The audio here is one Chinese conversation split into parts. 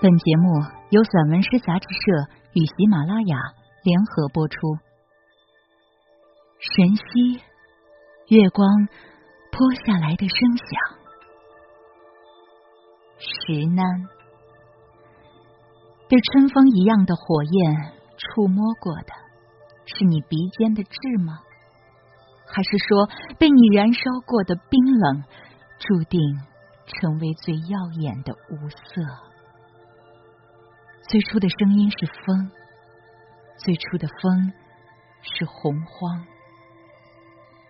本节目由散文诗杂志社与喜马拉雅联合播出。神溪，月光泼下来的声响。石楠，被春风一样的火焰触摸过的，是你鼻尖的痣吗？还是说，被你燃烧过的冰冷，注定成为最耀眼的无色？最初的声音是风，最初的风是洪荒，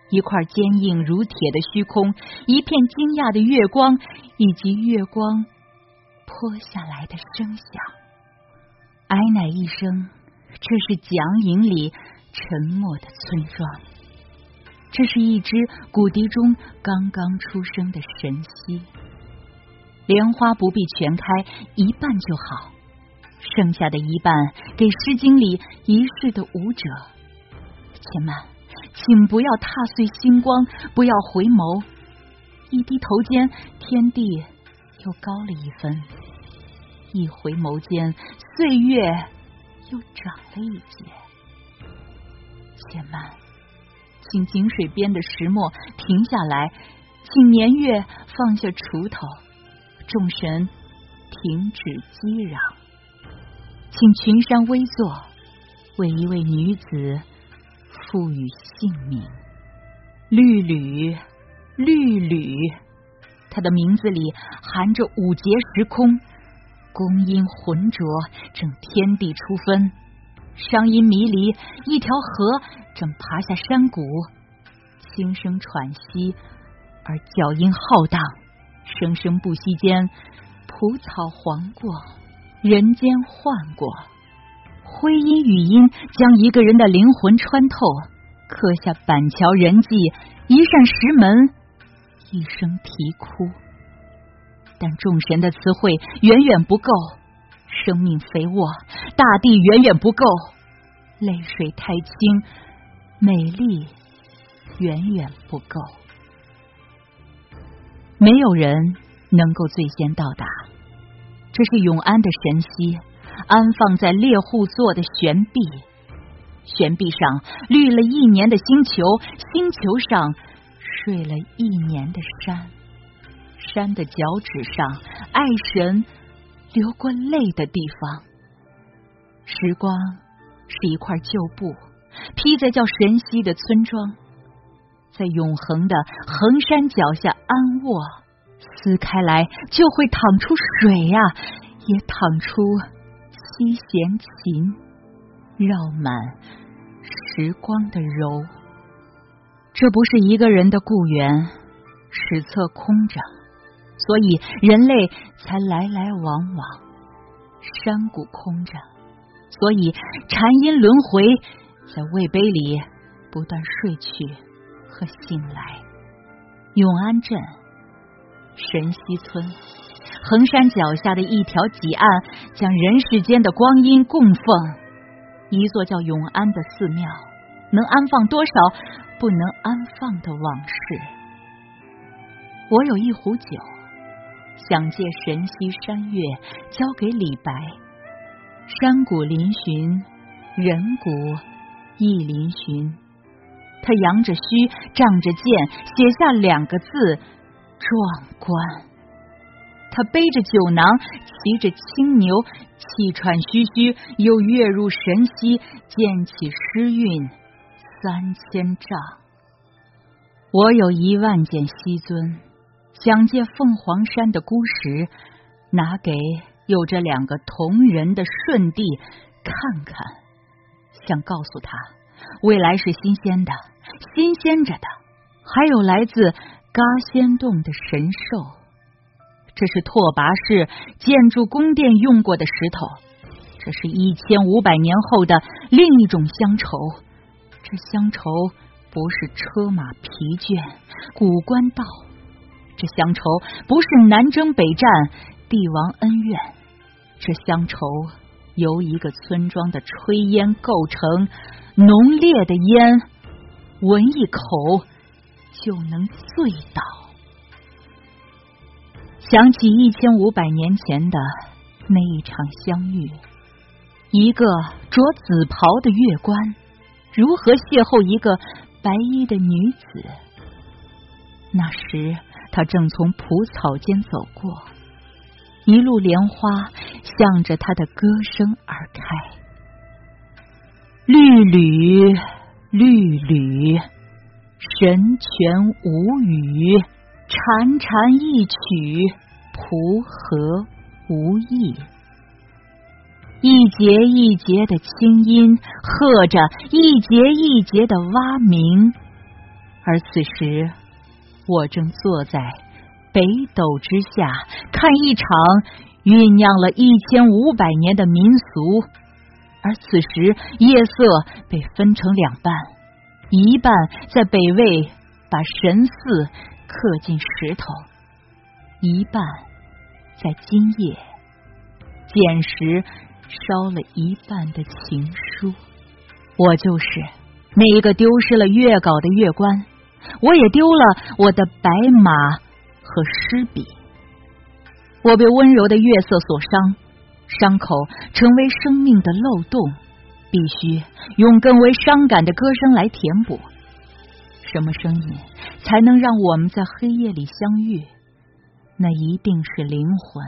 一块坚硬如铁的虚空，一片惊讶的月光，以及月光泼下来的声响。哀乃一声，这是蒋影里沉默的村庄，这是一只古笛中刚刚出生的神溪。莲花不必全开，一半就好。剩下的一半给《诗经》里一世的舞者。且慢，请不要踏碎星光，不要回眸。一低头间，天地又高了一分；一回眸间，岁月又长了一截。且慢，请井水边的石磨停下来，请年月放下锄头，众神停止激嚷。请群山微坐，为一位女子赋予姓名。绿缕，绿缕，她的名字里含着五劫时空，宫音浑浊，正天地初分；商音迷离，一条河正爬下山谷，轻声喘息，而脚音浩荡，生生不息间，蒲草黄过。人间换过，徽音语音将一个人的灵魂穿透，刻下板桥人迹，一扇石门，一声啼哭。但众神的词汇远远不够，生命肥沃，大地远远不够，泪水太轻，美丽远远不够。没有人能够最先到达。这是永安的神溪，安放在猎户座的悬臂，悬臂上绿了一年的星球，星球上睡了一年的山，山的脚趾上爱神流过泪的地方。时光是一块旧布，披在叫神溪的村庄，在永恒的衡山脚下安卧。撕开来就会淌出水呀，也淌出七弦琴，绕满时光的柔。这不是一个人的故园，史册空着，所以人类才来来往往；山谷空着，所以禅音轮回，在魏碑里不断睡去和醒来。永安镇。神溪村，衡山脚下的一条挤岸，将人世间的光阴供奉。一座叫永安的寺庙，能安放多少不能安放的往事？我有一壶酒，想借神溪山月交给李白。山谷嶙峋，人谷亦嶙峋。他扬着须，仗着剑，写下两个字。壮观！他背着酒囊，骑着青牛，气喘吁吁，又跃入神溪，溅起诗韵三千丈。我有一万件西尊，想借凤凰山的孤石，拿给有着两个铜人的舜帝看看，想告诉他，未来是新鲜的，新鲜着的，还有来自。嘎仙洞的神兽，这是拓跋氏建筑宫殿用过的石头。这是一千五百年后的另一种乡愁。这乡愁不是车马疲倦、古关道。这乡愁不是南征北战、帝王恩怨。这乡愁由一个村庄的炊烟构成，浓烈的烟，闻一口。就能醉倒。想起一千五百年前的那一场相遇，一个着紫袍的月官如何邂逅一个白衣的女子？那时他正从蒲草间走过，一路莲花向着他的歌声而开。绿缕，绿缕，神泉无语，潺潺一曲，蒲河无意。一节一节的清音，和着一节一节的蛙鸣，而此时。我正坐在北斗之下，看一场酝酿了一千五百年的民俗。而此时，夜色被分成两半，一半在北魏把神寺刻进石头，一半在今夜捡石烧了一半的情书。我就是那一个丢失了月稿的月官。我也丢了我的白马和诗笔，我被温柔的月色所伤，伤口成为生命的漏洞，必须用更为伤感的歌声来填补。什么声音才能让我们在黑夜里相遇？那一定是灵魂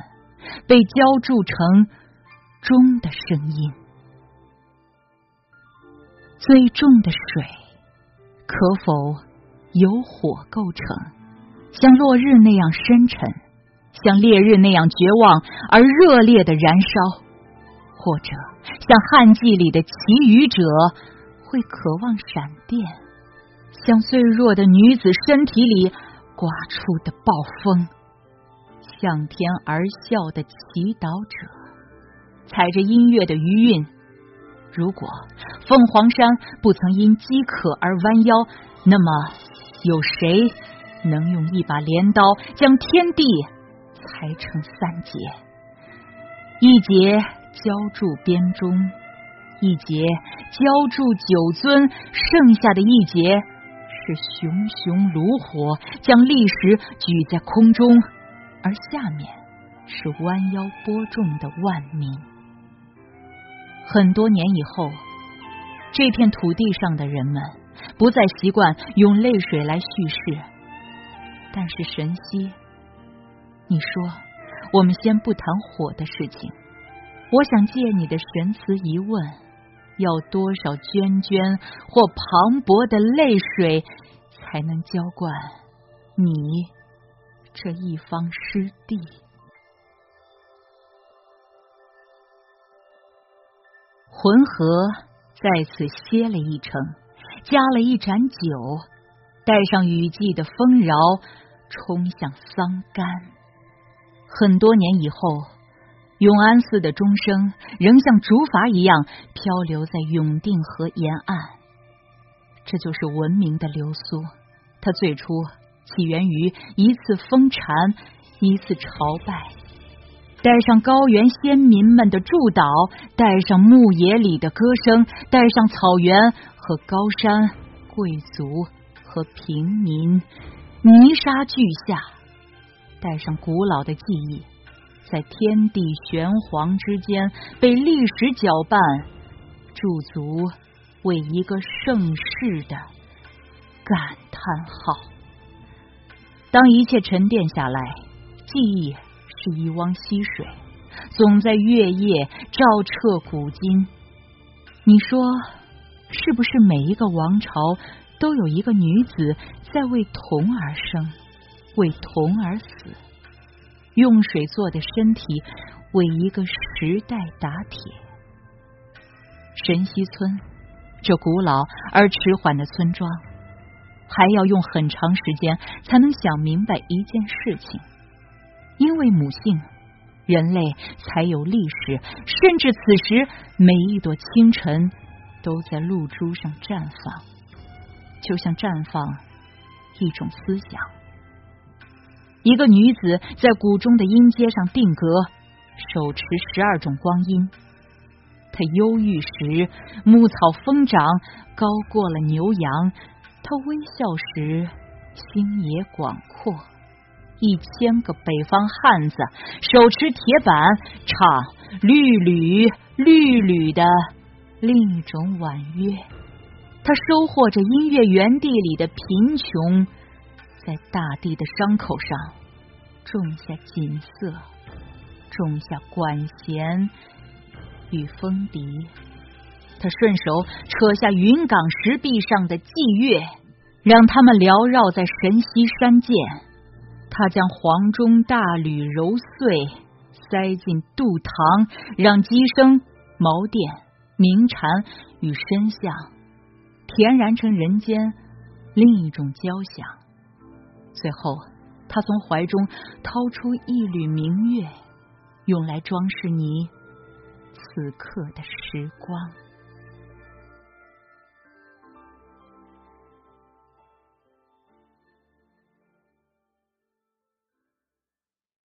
被浇筑成钟的声音。最重的水，可否？由火构成，像落日那样深沉，像烈日那样绝望而热烈的燃烧，或者像旱季里的祈雨者会渴望闪电，像脆弱的女子身体里刮出的暴风，向天而笑的祈祷者，踩着音乐的余韵。如果凤凰山不曾因饥渴而弯腰，那么。有谁能用一把镰刀将天地裁成三节？一节浇筑编钟，一节浇筑九尊，剩下的一节是熊熊炉火将历史举在空中，而下面是弯腰播种的万民。很多年以后，这片土地上的人们。不再习惯用泪水来叙事，但是神曦，你说我们先不谈火的事情。我想借你的神词一问，要多少涓涓或磅礴的泪水，才能浇灌你这一方湿地？浑河在此歇了一程。加了一盏酒，带上雨季的丰饶，冲向桑干。很多年以后，永安寺的钟声仍像竹筏一样漂流在永定河沿岸。这就是文明的流苏。它最初起源于一次封禅，一次朝拜，带上高原先民们的祝祷，带上牧野里的歌声，带上草原。和高山、贵族和平民，泥沙俱下，带上古老的记忆，在天地玄黄之间被历史搅拌，驻足为一个盛世的感叹号。当一切沉淀下来，记忆是一汪溪水，总在月夜照彻古今。你说？是不是每一个王朝都有一个女子在为铜而生，为铜而死？用水做的身体为一个时代打铁。神溪村这古老而迟缓的村庄，还要用很长时间才能想明白一件事情：因为母性，人类才有历史，甚至此时每一朵清晨。都在露珠上绽放，就像绽放一种思想。一个女子在谷中的音阶上定格，手持十二种光阴。她忧郁时，牧草疯长，高过了牛羊；她微笑时，心也广阔。一千个北方汉子手持铁板唱绿缕绿缕的另一种婉约。他收获着音乐园地里的贫穷，在大地的伤口上种下锦瑟，种下管弦与风笛。他顺手扯下云冈石壁上的霁月，让他们缭绕在神溪山涧。他将黄钟大吕揉碎，塞进杜堂，让鸡声、茅店、鸣蝉与声响填燃成人间另一种交响。最后，他从怀中掏出一缕明月，用来装饰你此刻的时光。